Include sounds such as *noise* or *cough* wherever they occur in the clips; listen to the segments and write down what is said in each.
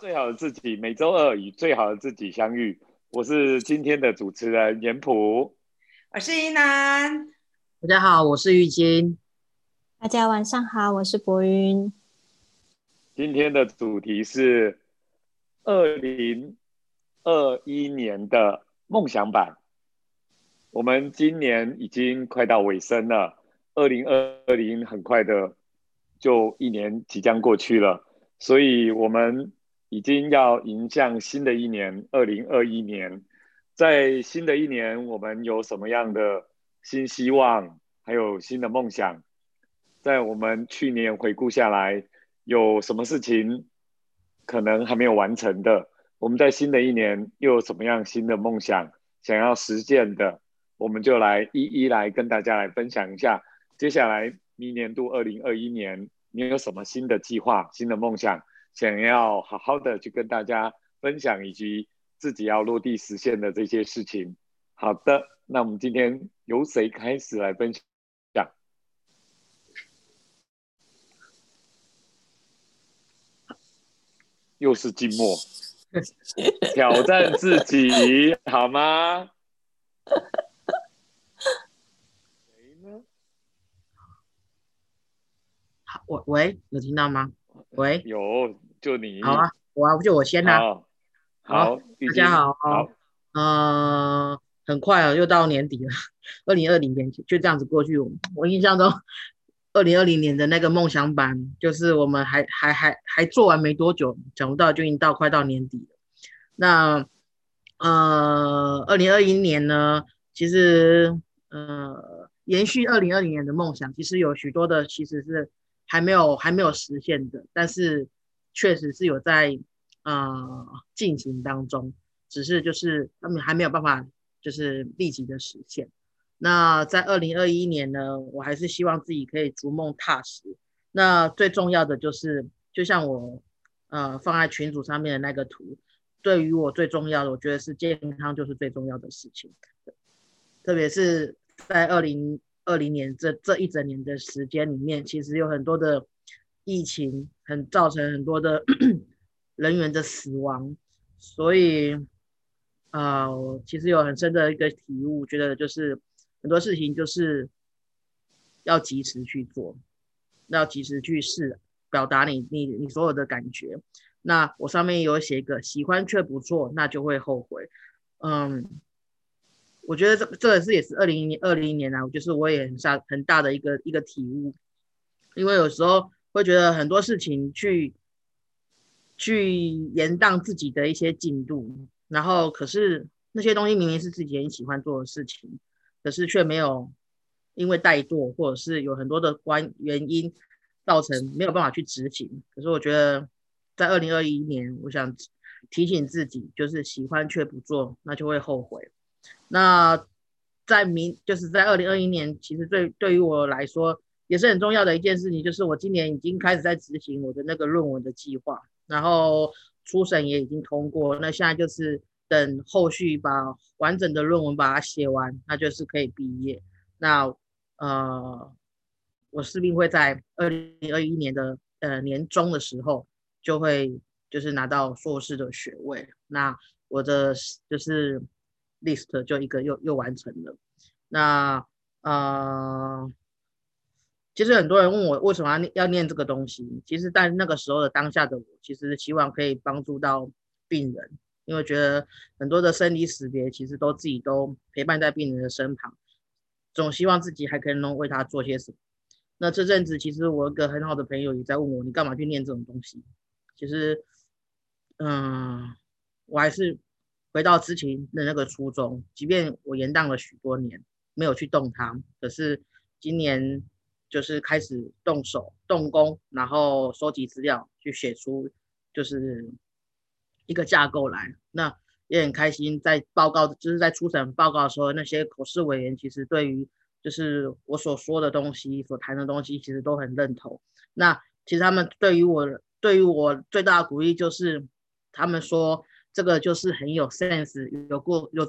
最好的自己，每周二与最好的自己相遇。我是今天的主持人严普，我是依南。大家好，我是玉金。大家晚上好，我是博云。今天的主题是二零二一年的梦想版。我们今年已经快到尾声了，二零二零很快的就一年即将过去了，所以我们。已经要迎向新的一年，二零二一年。在新的一年，我们有什么样的新希望，还有新的梦想？在我们去年回顾下来，有什么事情可能还没有完成的？我们在新的一年又有什么样新的梦想想要实现的？我们就来一一来跟大家来分享一下。接下来明年度二零二一年，你有什么新的计划、新的梦想？想要好好的去跟大家分享，以及自己要落地实现的这些事情。好的，那我们今天由谁开始来分享？又是静默，*laughs* 挑战自己好吗？*laughs* 谁呢？好，喂喂，有听到吗？喂，有。就你好啊，我啊，就我先啦。好，大家好。好，嗯，很快啊，又到年底了，二零二零年就这样子过去。我印象中，二零二零年的那个梦想版，就是我们还还还还做完没多久，想不到就已经到快到年底了。那呃，二零二一年呢，其实呃，延续二零二零年的梦想，其实有许多的其实是还没有还没有实现的，但是。确实是有在呃进行当中，只是就是他们还没有办法就是立即的实现。那在二零二一年呢，我还是希望自己可以逐梦踏实。那最重要的就是，就像我呃放在群组上面的那个图，对于我最重要的，我觉得是健康就是最重要的事情。特别是在二零二零年这这一整年的时间里面，其实有很多的。疫情很造成很多的 *clears throat* 人员的死亡，所以啊，其实有很深的一个体悟，觉得就是很多事情就是要及时去做，要及时去试，表达你你你所有的感觉。那我上面有写一个喜欢却不做，那就会后悔。嗯，我觉得这这也是也是二零二零年啊，就是我也很大很大的一个一个体悟，因为有时候。会觉得很多事情去去延宕自己的一些进度，然后可是那些东西明明是自己很喜欢做的事情，可是却没有因为怠惰或者是有很多的关原因造成没有办法去执行。可是我觉得在二零二一年，我想提醒自己，就是喜欢却不做，那就会后悔。那在明就是在二零二一年，其实对对于我来说。也是很重要的一件事情，就是我今年已经开始在执行我的那个论文的计划，然后初审也已经通过，那现在就是等后续把完整的论文把它写完，那就是可以毕业。那呃，我势必会在二零二一年的呃年中的时候就会就是拿到硕士的学位，那我的就是 list 就一个又又完成了。那呃。其实很多人问我为什么要要念这个东西，其实，在那个时候的当下的我，其实希望可以帮助到病人，因为觉得很多的生离死别，其实都自己都陪伴在病人的身旁，总希望自己还可以能为他做些什么。那这阵子，其实我一个很好的朋友也在问我，你干嘛去念这种东西？其实，嗯，我还是回到之前的那个初衷，即便我延宕了许多年没有去动它，可是今年。就是开始动手动工，然后收集资料，去写出就是一个架构来。那也很开心，在报告就是在初审报告的时候，那些口试委员其实对于就是我所说的东西、所谈的东西，其实都很认同。那其实他们对于我对于我最大的鼓励就是，他们说这个就是很有 sense，有过有。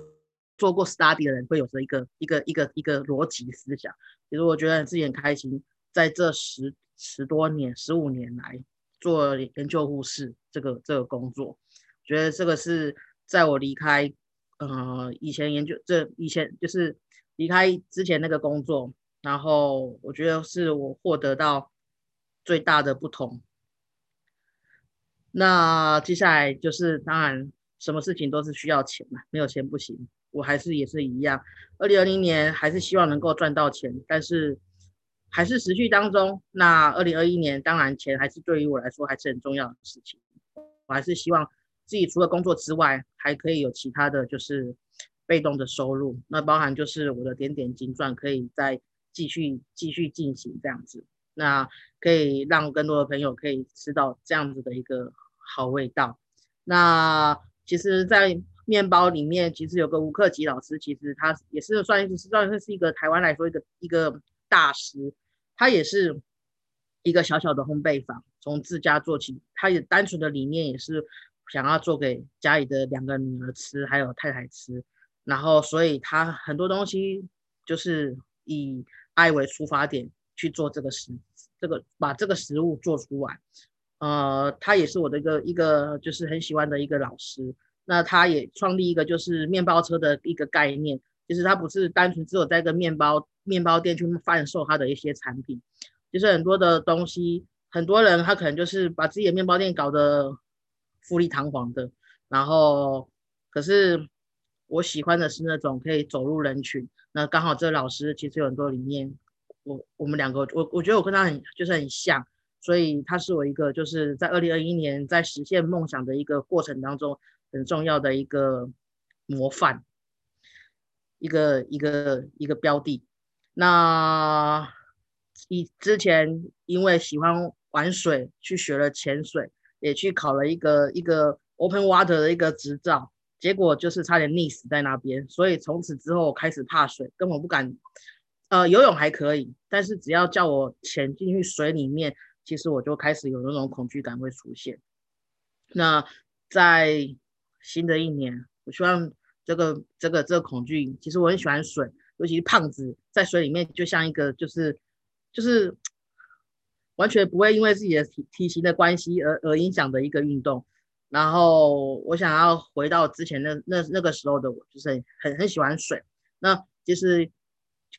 做过 study 的人会有着一个一个一个一个逻辑思想，其实我觉得自己很开心，在这十十多年、十五年来，做研究护士这个这个工作，觉得这个是在我离开呃以前研究这以前就是离开之前那个工作，然后我觉得是我获得到最大的不同。那接下来就是当然什么事情都是需要钱嘛，没有钱不行。我还是也是一样，二零二零年还是希望能够赚到钱，但是还是持续当中。那二零二一年当然钱还是对于我来说还是很重要的事情，我还是希望自己除了工作之外，还可以有其他的就是被动的收入，那包含就是我的点点金赚可以再继续继续进行这样子，那可以让更多的朋友可以吃到这样子的一个好味道。那其实，在面包里面其实有个吴克吉老师，其实他也是算是算是是一个台湾来说一个一个大师，他也是一个小小的烘焙坊，从自家做起，他也单纯的理念也是想要做给家里的两个女儿吃，还有太太吃，然后所以他很多东西就是以爱为出发点去做这个食，这个把这个食物做出来，呃，他也是我的一个一个就是很喜欢的一个老师。那他也创立一个就是面包车的一个概念，就是他不是单纯只有在一个面包面包店去贩售他的一些产品，就是很多的东西，很多人他可能就是把自己的面包店搞得富丽堂皇的，然后可是我喜欢的是那种可以走入人群，那刚好这老师其实有很多理念，我我们两个我我觉得我跟他很就是很像，所以他是我一个就是在二零二一年在实现梦想的一个过程当中。很重要的一个模范，一个一个一个标的。那以之前因为喜欢玩水，去学了潜水，也去考了一个一个 open water 的一个执照，结果就是差点溺死在那边。所以从此之后开始怕水，根本不敢。呃，游泳还可以，但是只要叫我潜进去水里面，其实我就开始有那种恐惧感会出现。那在新的一年，我希望这个这个这个恐惧，其实我很喜欢水，尤其是胖子在水里面就像一个就是就是完全不会因为自己的体体型的关系而而影响的一个运动。然后我想要回到之前那那那个时候的我，就是很很喜欢水。那其实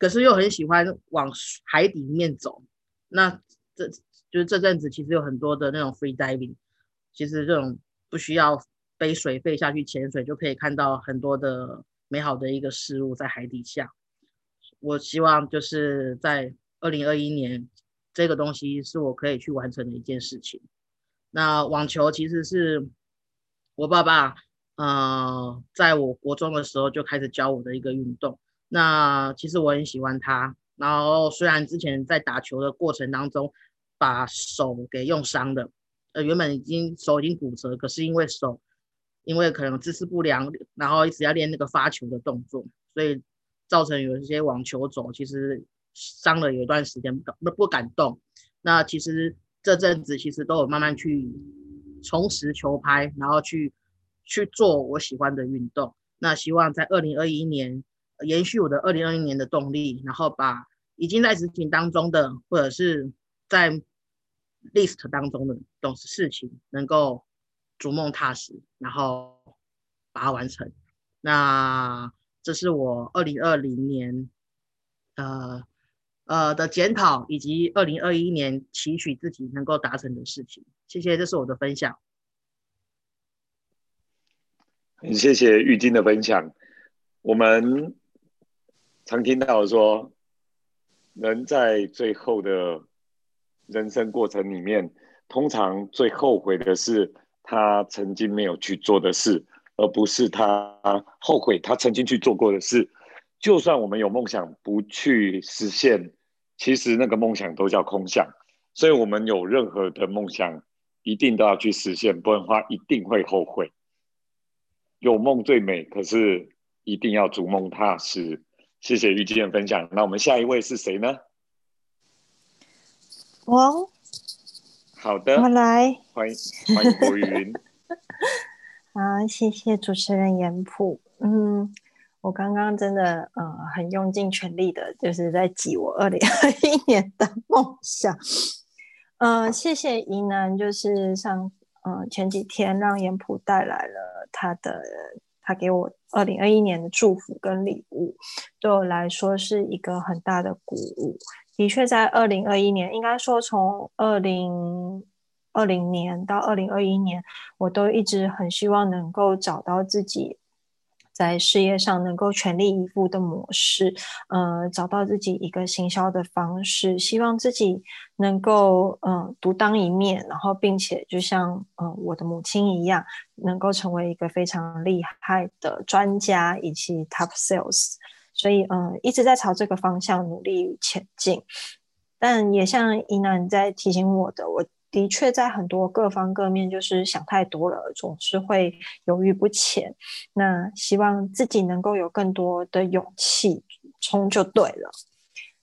可是又很喜欢往海底面走。那这就是这阵子其实有很多的那种 free diving，其实这种不需要。背水肺下去潜水，就可以看到很多的美好的一个事物在海底下。我希望就是在二零二一年，这个东西是我可以去完成的一件事情。那网球其实是我爸爸，呃，在我国中的时候就开始教我的一个运动。那其实我很喜欢它。然后虽然之前在打球的过程当中把手给用伤了，呃，原本已经手已经骨折，可是因为手。因为可能姿势不良，然后一直要练那个发球的动作，所以造成有一些网球肘其实伤了有一段时间不不敢动。那其实这阵子其实都有慢慢去重拾球拍，然后去去做我喜欢的运动。那希望在二零二一年延续我的二零二一年的动力，然后把已经在执行当中的或者是在 list 当中的种事情能够。逐梦踏实，然后把它完成。那这是我二零二零年，呃呃的检讨，以及二零二一年期许自己能够达成的事情。谢谢，这是我的分享。很谢谢玉晶的分享。我们常听到说，人在最后的人生过程里面，通常最后悔的是。他曾经没有去做的事，而不是他后悔他曾经去做过的事。就算我们有梦想不去实现，其实那个梦想都叫空想。所以，我们有任何的梦想，一定都要去实现，不然的话一定会后悔。有梦最美，可是一定要逐梦踏实。谢谢玉姬的分享。那我们下一位是谁呢？我。好的，我来，欢迎欢迎博云。*laughs* 好，谢谢主持人严普。嗯，我刚刚真的呃很用尽全力的，就是在记我二零二一年的梦想。嗯，谢谢宜南，就是上嗯前几天让严普带来了他的，他给我二零二一年的祝福跟礼物，对我来说是一个很大的鼓舞。的确，在二零二一年，应该说从二零二零年到二零二一年，我都一直很希望能够找到自己。在事业上能够全力以赴的模式，呃，找到自己一个行销的方式，希望自己能够嗯独当一面，然后并且就像嗯我的母亲一样，能够成为一个非常厉害的专家以及 top sales，所以嗯一直在朝这个方向努力前进，但也像伊南在提醒我的我。的确，在很多各方各面，就是想太多了，总是会犹豫不前。那希望自己能够有更多的勇气冲就对了。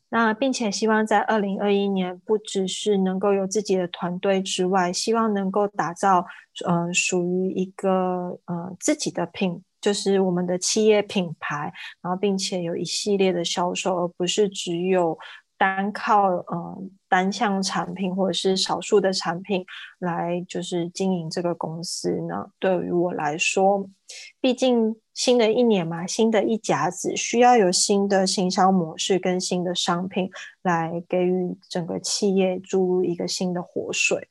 那并且希望在二零二一年，不只是能够有自己的团队之外，希望能够打造呃属于一个呃自己的品，就是我们的企业品牌，然后并且有一系列的销售，而不是只有。单靠呃单项产品或者是少数的产品来就是经营这个公司呢？对于我来说，毕竟新的一年嘛，新的一甲子需要有新的行销模式跟新的商品来给予整个企业注入一个新的活水。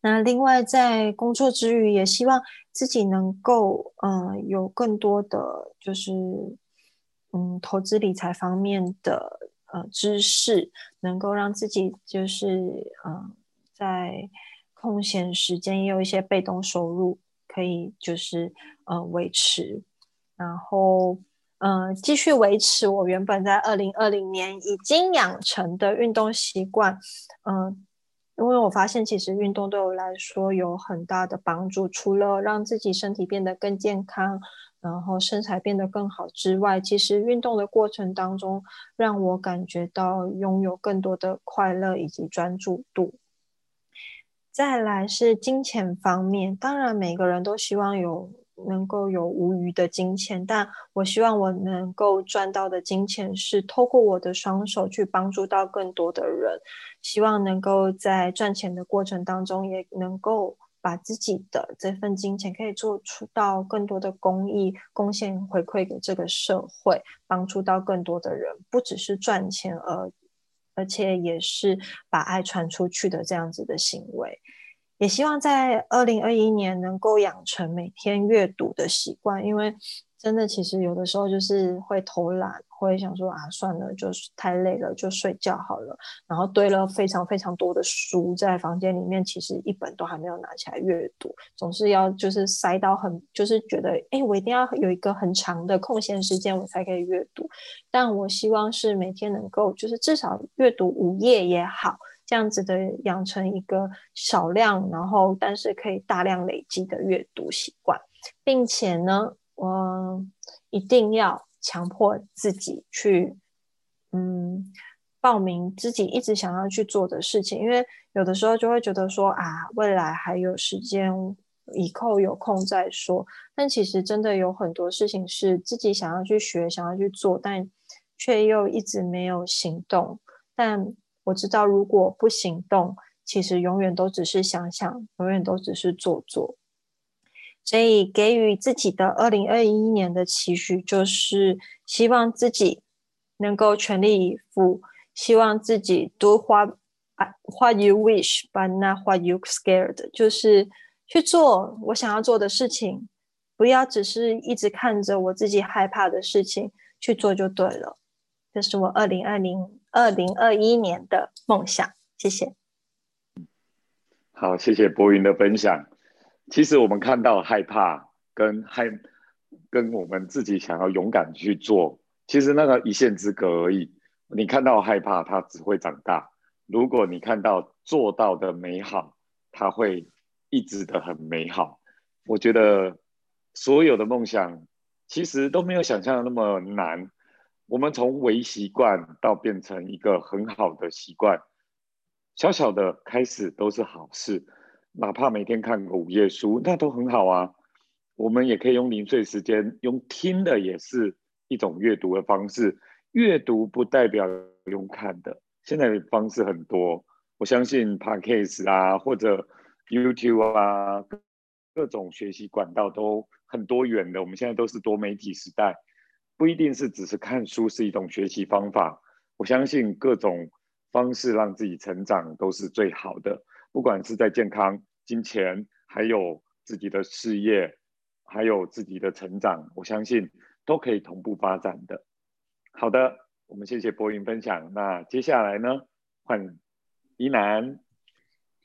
那另外在工作之余，也希望自己能够嗯有更多的就是嗯投资理财方面的。呃，知识能够让自己就是嗯，在空闲时间也有一些被动收入，可以就是呃维持，然后嗯继续维持我原本在二零二零年已经养成的运动习惯，嗯，因为我发现其实运动对我来说有很大的帮助，除了让自己身体变得更健康。然后身材变得更好之外，其实运动的过程当中，让我感觉到拥有更多的快乐以及专注度。再来是金钱方面，当然每个人都希望有能够有无余的金钱，但我希望我能够赚到的金钱是透过我的双手去帮助到更多的人，希望能够在赚钱的过程当中也能够。把自己的这份金钱可以做出到更多的公益贡献回馈给这个社会，帮助到更多的人，不只是赚钱，而而且也是把爱传出去的这样子的行为。也希望在二零二一年能够养成每天阅读的习惯，因为。真的，其实有的时候就是会偷懒，会想说啊，算了，就是太累了，就睡觉好了。然后堆了非常非常多的书在房间里面，其实一本都还没有拿起来阅读，总是要就是塞到很，就是觉得哎，我一定要有一个很长的空闲时间，我才可以阅读。但我希望是每天能够就是至少阅读五页也好，这样子的养成一个少量，然后但是可以大量累积的阅读习惯，并且呢。我一定要强迫自己去，嗯，报名自己一直想要去做的事情，因为有的时候就会觉得说啊，未来还有时间，以后有空再说。但其实真的有很多事情是自己想要去学、想要去做，但却又一直没有行动。但我知道，如果不行动，其实永远都只是想想，永远都只是做做。所以，给予自己的二零二一年的期许，就是希望自己能够全力以赴，希望自己 do what what you wish but not what you scared，就是去做我想要做的事情，不要只是一直看着我自己害怕的事情去做就对了。这是我二零二零二零二一年的梦想。谢谢。好，谢谢博云的分享。其实我们看到害怕跟害，跟我们自己想要勇敢去做，其实那个一线之隔而已。你看到害怕，它只会长大；如果你看到做到的美好，它会一直的很美好。我觉得所有的梦想其实都没有想象的那么难。我们从微习惯到变成一个很好的习惯，小小的开始都是好事。哪怕每天看个五页书，那都很好啊。我们也可以用零碎时间，用听的也是一种阅读的方式。阅读不代表用看的，现在的方式很多。我相信 Podcast 啊，或者 YouTube 啊，各种学习管道都很多元的。我们现在都是多媒体时代，不一定是只是看书是一种学习方法。我相信各种方式让自己成长都是最好的，不管是在健康、金钱，还有自己的事业，还有自己的成长，我相信都可以同步发展的。好的，我们谢谢博云分享。那接下来呢，换依楠。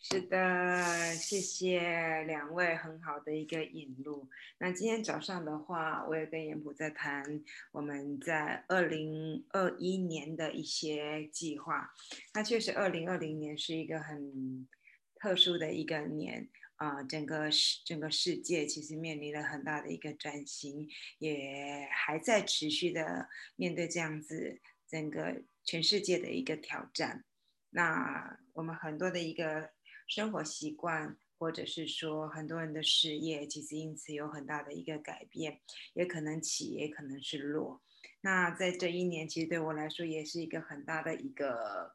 是的，谢谢两位很好的一个引路。那今天早上的话，我也跟严普在谈我们在二零二一年的一些计划。那确实，二零二零年是一个很特殊的一个年。啊，整个世整个世界其实面临了很大的一个转型，也还在持续的面对这样子整个全世界的一个挑战。那我们很多的一个生活习惯，或者是说很多人的事业，其实因此有很大的一个改变，也可能起，也可能是落。那在这一年，其实对我来说也是一个很大的一个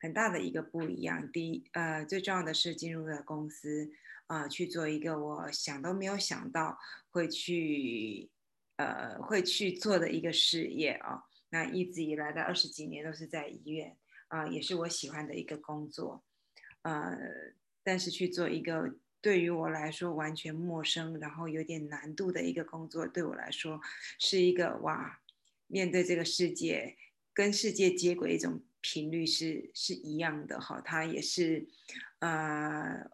很大的一个不一样。第一，呃，最重要的是进入了公司。啊，去做一个我想都没有想到会去，呃，会去做的一个事业啊。那一直以来的二十几年都是在医院啊，也是我喜欢的一个工作，呃，但是去做一个对于我来说完全陌生，然后有点难度的一个工作，对我来说是一个哇，面对这个世界，跟世界接轨一种频率是是一样的哈，它也是，呃。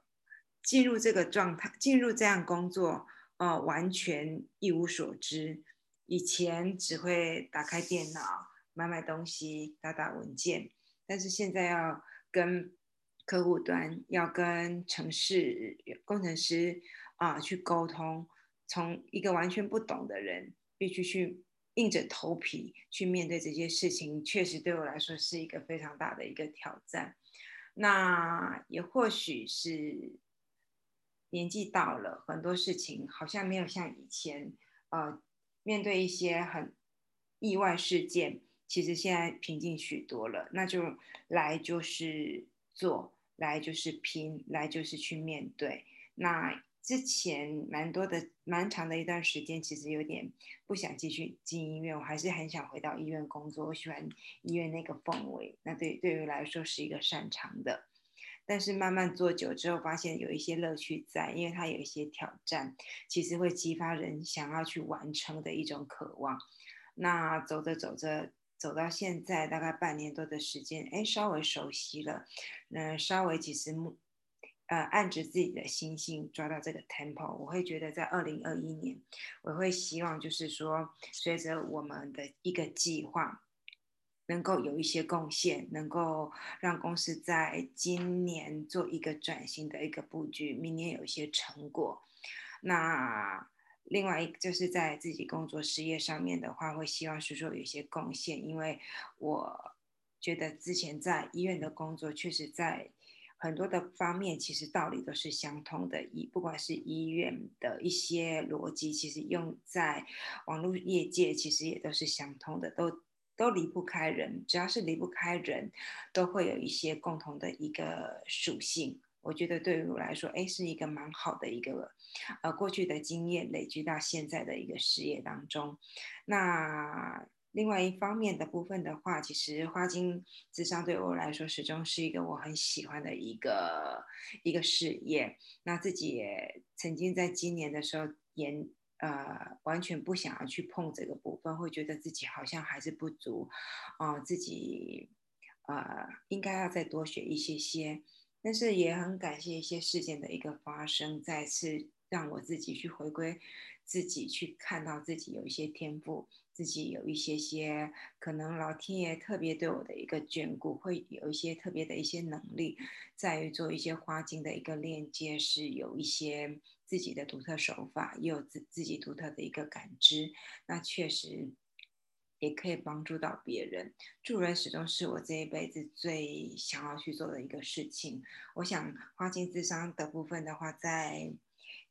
进入这个状态，进入这样工作，呃，完全一无所知。以前只会打开电脑买买东西、打打文件，但是现在要跟客户端、要跟城市工程师啊去沟通，从一个完全不懂的人，必须去硬着头皮去面对这些事情，确实对我来说是一个非常大的一个挑战。那也或许是。年纪到了，很多事情好像没有像以前，呃，面对一些很意外事件，其实现在平静许多了。那就来就是做，来就是拼，来就是去面对。那之前蛮多的、蛮长的一段时间，其实有点不想继续进医院，我还是很想回到医院工作。我喜欢医院那个氛围，那对对于来说是一个擅长的。但是慢慢做久之后，发现有一些乐趣在，因为它有一些挑战，其实会激发人想要去完成的一种渴望。那走着走着，走到现在大概半年多的时间，哎，稍微熟悉了，嗯，稍微其实目，呃，按着自己的心性抓到这个 tempo，我会觉得在二零二一年，我会希望就是说，随着我们的一个计划。能够有一些贡献，能够让公司在今年做一个转型的一个布局，明年有一些成果。那另外一就是在自己工作事业上面的话，会希望是说有一些贡献，因为我觉得之前在医院的工作，确实在很多的方面其实道理都是相通的，医不管是医院的一些逻辑，其实用在网络业界其实也都是相通的，都。都离不开人，只要是离不开人，都会有一些共同的一个属性。我觉得对于我来说，哎，是一个蛮好的一个，呃，过去的经验累积到现在的一个事业当中。那另外一方面的部分的话，其实花金智商对我来说始终是一个我很喜欢的一个一个事业。那自己也曾经在今年的时候研。呃，完全不想要去碰这个部分，会觉得自己好像还是不足，啊，自己呃应该要再多学一些些，但是也很感谢一些事件的一个发生，再次让我自己去回归自己，去看到自己有一些天赋，自己有一些些可能老天爷特别对我的一个眷顾，会有一些特别的一些能力，在于做一些花精的一个链接，是有一些。自己的独特手法，也有自自己独特的一个感知，那确实也可以帮助到别人。助人始终是我这一辈子最想要去做的一个事情。我想花金智商的部分的话，在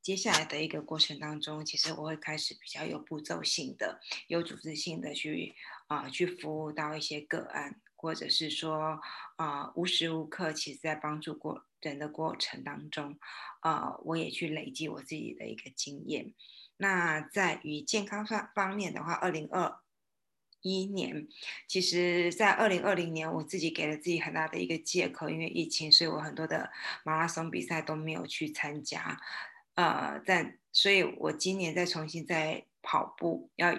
接下来的一个过程当中，其实我会开始比较有步骤性的、有组织性的去啊去服务到一些个案。或者是说啊无时无刻其实在帮助过人的过程当中，啊，我也去累积我自己的一个经验。那在于健康方方面的话，二零二一年，其实在二零二零年，我自己给了自己很大的一个借口，因为疫情，所以我很多的马拉松比赛都没有去参加。呃，但所以我今年再重新再跑步，要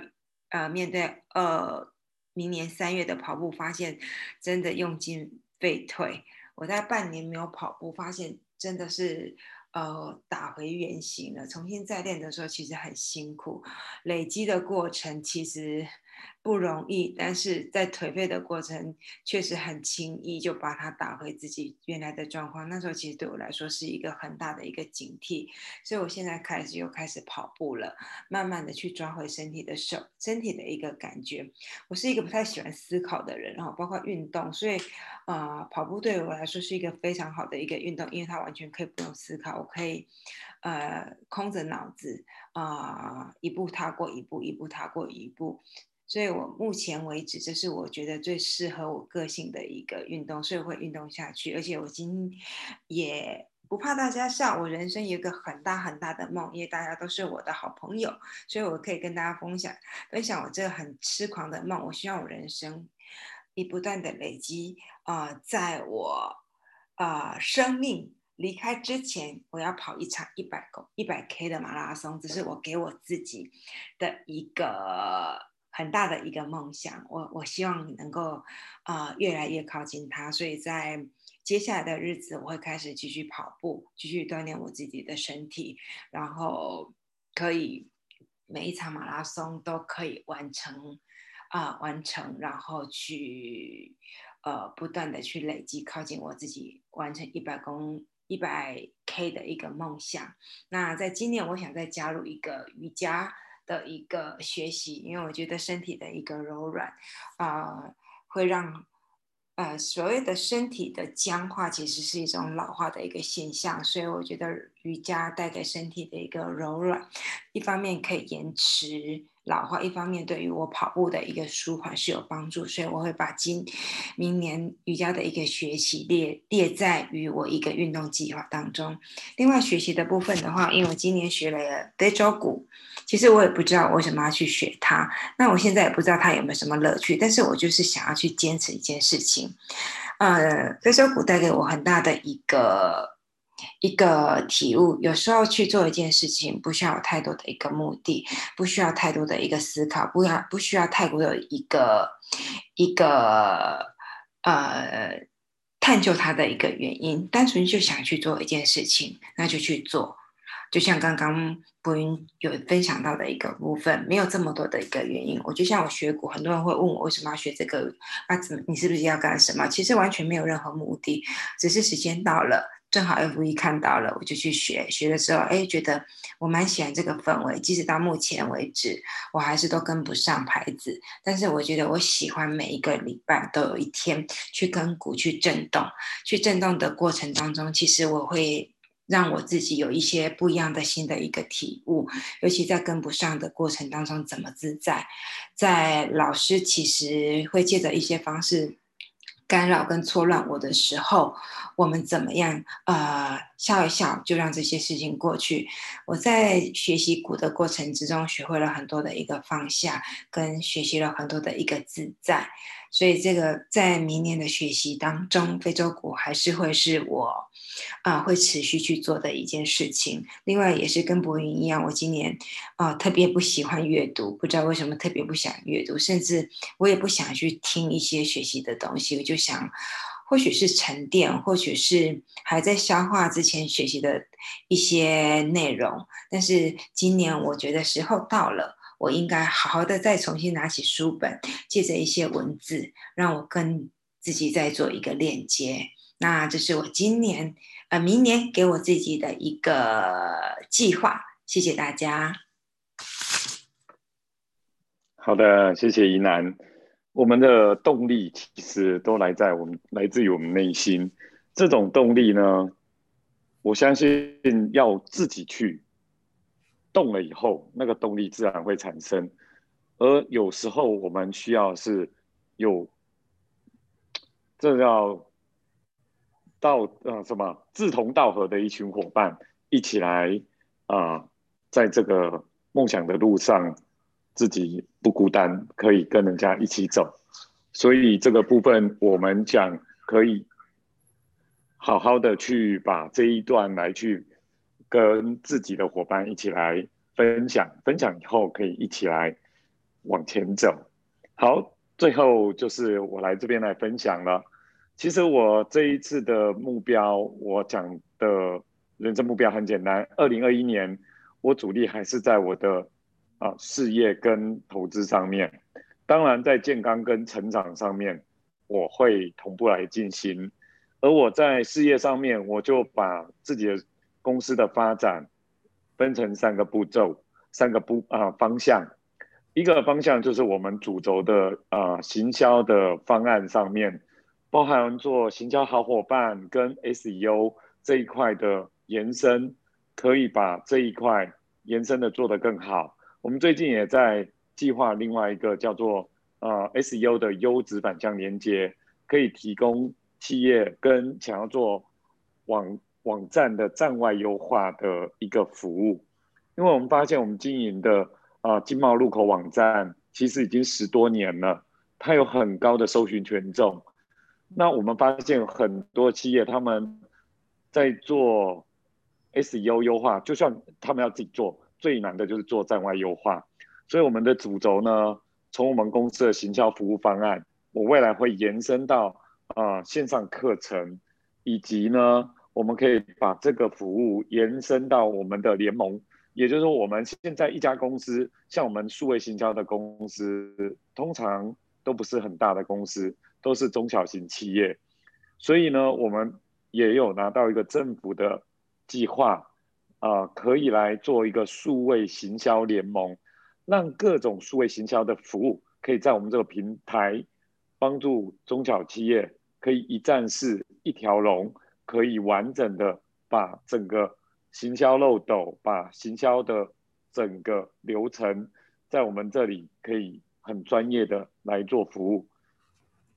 呃面对呃明年三月的跑步，发现真的用尽废退。我在半年没有跑步，发现真的是。呃，打回原形了。重新再练的时候，其实很辛苦，累积的过程其实。不容易，但是在颓废的过程，确实很轻易就把它打回自己原来的状况。那时候其实对我来说是一个很大的一个警惕，所以我现在开始又开始跑步了，慢慢的去抓回身体的手，身体的一个感觉。我是一个不太喜欢思考的人，然后包括运动，所以啊，跑步对我来说是一个非常好的一个运动，因为它完全可以不用思考，我可以呃空着脑子啊，一步踏过一步，一步踏过一步。所以我目前为止，这是我觉得最适合我个性的一个运动，所以会运动下去。而且我今也不怕大家笑，我人生有一个很大很大的梦，因为大家都是我的好朋友，所以我可以跟大家分享分享我这个很痴狂的梦。我希望我人生以不断的累积啊，在我啊生命离开之前，我要跑一场一百公一百 K 的马拉松，这是我给我自己的一个。很大的一个梦想，我我希望能够啊越来越靠近它，所以在接下来的日子，我会开始继续跑步，继续锻炼我自己的身体，然后可以每一场马拉松都可以完成啊完成，然后去呃不断的去累积，靠近我自己完成一百公一百 K 的一个梦想。那在今年，我想再加入一个瑜伽。的一个学习，因为我觉得身体的一个柔软，啊，会让呃所谓的身体的僵化，其实是一种老化的一个现象，所以我觉得瑜伽带给身体的一个柔软，一方面可以延迟。老化一方面对于我跑步的一个舒缓是有帮助，所以我会把今明年瑜伽的一个学习列列在于我一个运动计划当中。另外学习的部分的话，因为我今年学了非洲鼓，其实我也不知道为什么要去学它。那我现在也不知道它有没有什么乐趣，但是我就是想要去坚持一件事情。呃，非洲鼓带给我很大的一个。一个体悟，有时候去做一件事情，不需要有太多的一个目的，不需要太多的一个思考，不要不需要太多的一个一个呃探究它的一个原因，单纯就想去做一件事情，那就去做。就像刚刚博云有分享到的一个部分，没有这么多的一个原因。我就像我学古，很多人会问我为什么要学这个啊？怎么你是不是要干什么？其实完全没有任何目的，只是时间到了。正好 F 一看到了，我就去学。学的时候，哎，觉得我蛮喜欢这个氛围。即使到目前为止，我还是都跟不上牌子。但是我觉得我喜欢每一个礼拜都有一天去跟鼓去震动，去震动的过程当中，其实我会让我自己有一些不一样的新的一个体悟。尤其在跟不上的过程当中，怎么自在？在老师其实会借着一些方式。干扰跟错乱我的时候，我们怎么样？呃，笑一笑就让这些事情过去。我在学习鼓的过程之中，学会了很多的一个放下，跟学习了很多的一个自在。所以，这个在明年的学习当中，非洲鼓还是会是我啊会持续去做的一件事情。另外，也是跟博云一样，我今年啊特别不喜欢阅读，不知道为什么特别不想阅读，甚至我也不想去听一些学习的东西。我就想，或许是沉淀，或许是还在消化之前学习的一些内容。但是今年，我觉得时候到了。我应该好好的再重新拿起书本，借着一些文字，让我跟自己再做一个链接。那这是我今年呃明年给我自己的一个计划。谢谢大家。好的，谢谢怡南。我们的动力其实都来在我们来自于我们内心。这种动力呢，我相信要自己去。动了以后，那个动力自然会产生。而有时候我们需要是有这叫道呃什么志同道合的一群伙伴一起来啊，在这个梦想的路上，自己不孤单，可以跟人家一起走。所以这个部分我们讲可以好好的去把这一段来去跟自己的伙伴一起来分享，分享以后可以一起来往前走。好，最后就是我来这边来分享了。其实我这一次的目标，我讲的人生目标很简单。二零二一年，我主力还是在我的啊事业跟投资上面。当然，在健康跟成长上面，我会同步来进行。而我在事业上面，我就把自己的公司的发展分成三个步骤、三个步啊方向。一个方向就是我们主轴的啊行销的方案上面，包含做行销好伙伴跟 SEO 这一块的延伸，可以把这一块延伸的做得更好。我们最近也在计划另外一个叫做呃 SEO 的优质反向连接，可以提供企业跟想要做网网站的站外优化的一个服务，因为我们发现我们经营的。啊，经贸入口网站其实已经十多年了，它有很高的搜寻权重。那我们发现很多企业他们在做 SEO 优化，就算他们要自己做，最难的就是做站外优化。所以我们的主轴呢，从我们公司的行销服务方案，我未来会延伸到啊线上课程，以及呢，我们可以把这个服务延伸到我们的联盟。也就是说，我们现在一家公司，像我们数位行销的公司，通常都不是很大的公司，都是中小型企业。所以呢，我们也有拿到一个政府的计划，啊，可以来做一个数位行销联盟，让各种数位行销的服务可以在我们这个平台，帮助中小企业可以一站式、一条龙，可以完整的把整个。行销漏斗，把行销的整个流程在我们这里可以很专业的来做服务。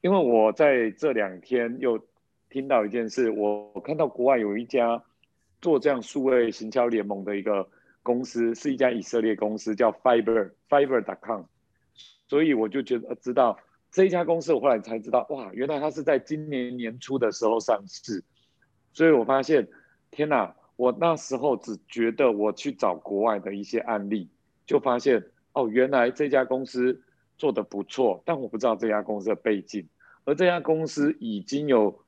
因为我在这两天又听到一件事，我看到国外有一家做这样数位行销联盟的一个公司，是一家以色列公司，叫 Fiber Fiber.com。所以我就觉得知道这一家公司，我后来才知道，哇，原来它是在今年年初的时候上市。所以我发现，天哪！我那时候只觉得我去找国外的一些案例，就发现哦，原来这家公司做的不错，但我不知道这家公司的背景，而这家公司已经有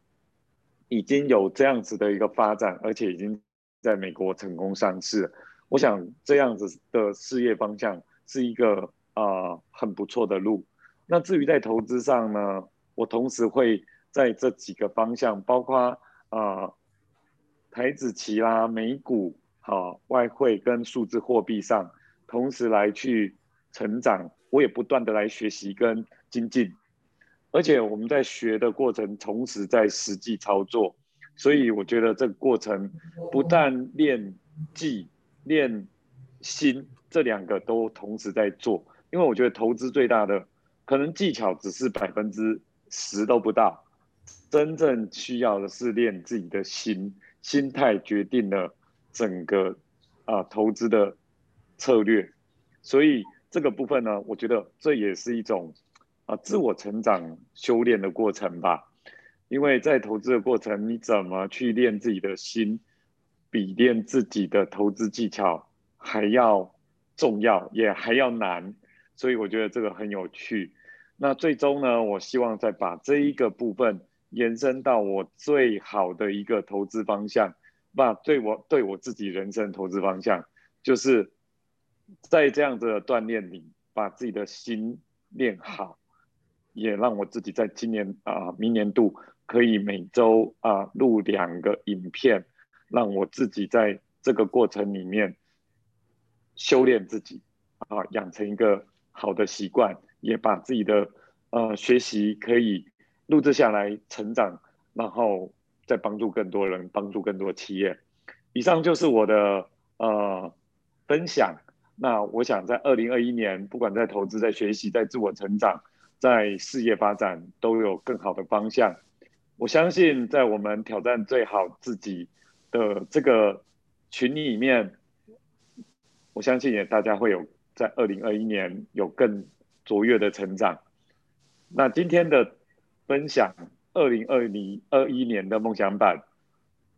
已经有这样子的一个发展，而且已经在美国成功上市。我想这样子的事业方向是一个啊很不错的路。那至于在投资上呢，我同时会在这几个方向，包括啊。台子期啦，美股、好外汇跟数字货币上，同时来去成长，我也不断的来学习跟精进，而且我们在学的过程，同时在实际操作，所以我觉得这个过程不但练技、练心，这两个都同时在做，因为我觉得投资最大的可能技巧只是百分之十都不到，真正需要的是练自己的心。心态决定了整个啊投资的策略，所以这个部分呢，我觉得这也是一种啊自我成长修炼的过程吧。因为在投资的过程，你怎么去练自己的心，比练自己的投资技巧还要重要，也还要难。所以我觉得这个很有趣。那最终呢，我希望再把这一个部分。延伸到我最好的一个投资方向，那对我对我自己人生投资方向，就是在这样子的锻炼里，把自己的心练好，也让我自己在今年啊明年度可以每周啊录两个影片，让我自己在这个过程里面修炼自己啊，养成一个好的习惯，也把自己的呃学习可以。录制下来成长，然后再帮助更多人，帮助更多企业。以上就是我的呃分享。那我想在二零二一年，不管在投资、在学习、在自我成长、在事业发展，都有更好的方向。我相信在我们挑战最好自己的这个群里面，我相信也大家会有在二零二一年有更卓越的成长。那今天的分享，二零二零二一年的梦想版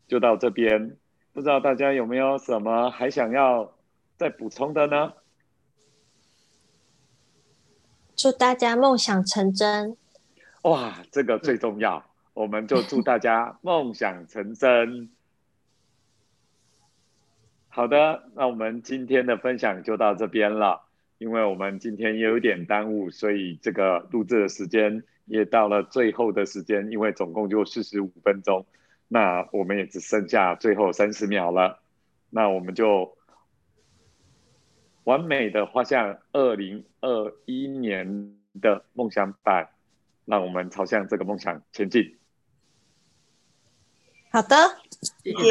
就到这边，不知道大家有没有什么还想要再补充的呢？祝大家梦想成真！哇，这个最重要，我们就祝大家 *laughs* 梦想成真。好的，那我们今天的分享就到这边了。因为我们今天也有点耽误，所以这个录制的时间也到了最后的时间，因为总共就四十五分钟，那我们也只剩下最后三十秒了，那我们就。完美的画下，二零二一年的梦想版，让我们朝向这个梦想前进。好的，谢谢。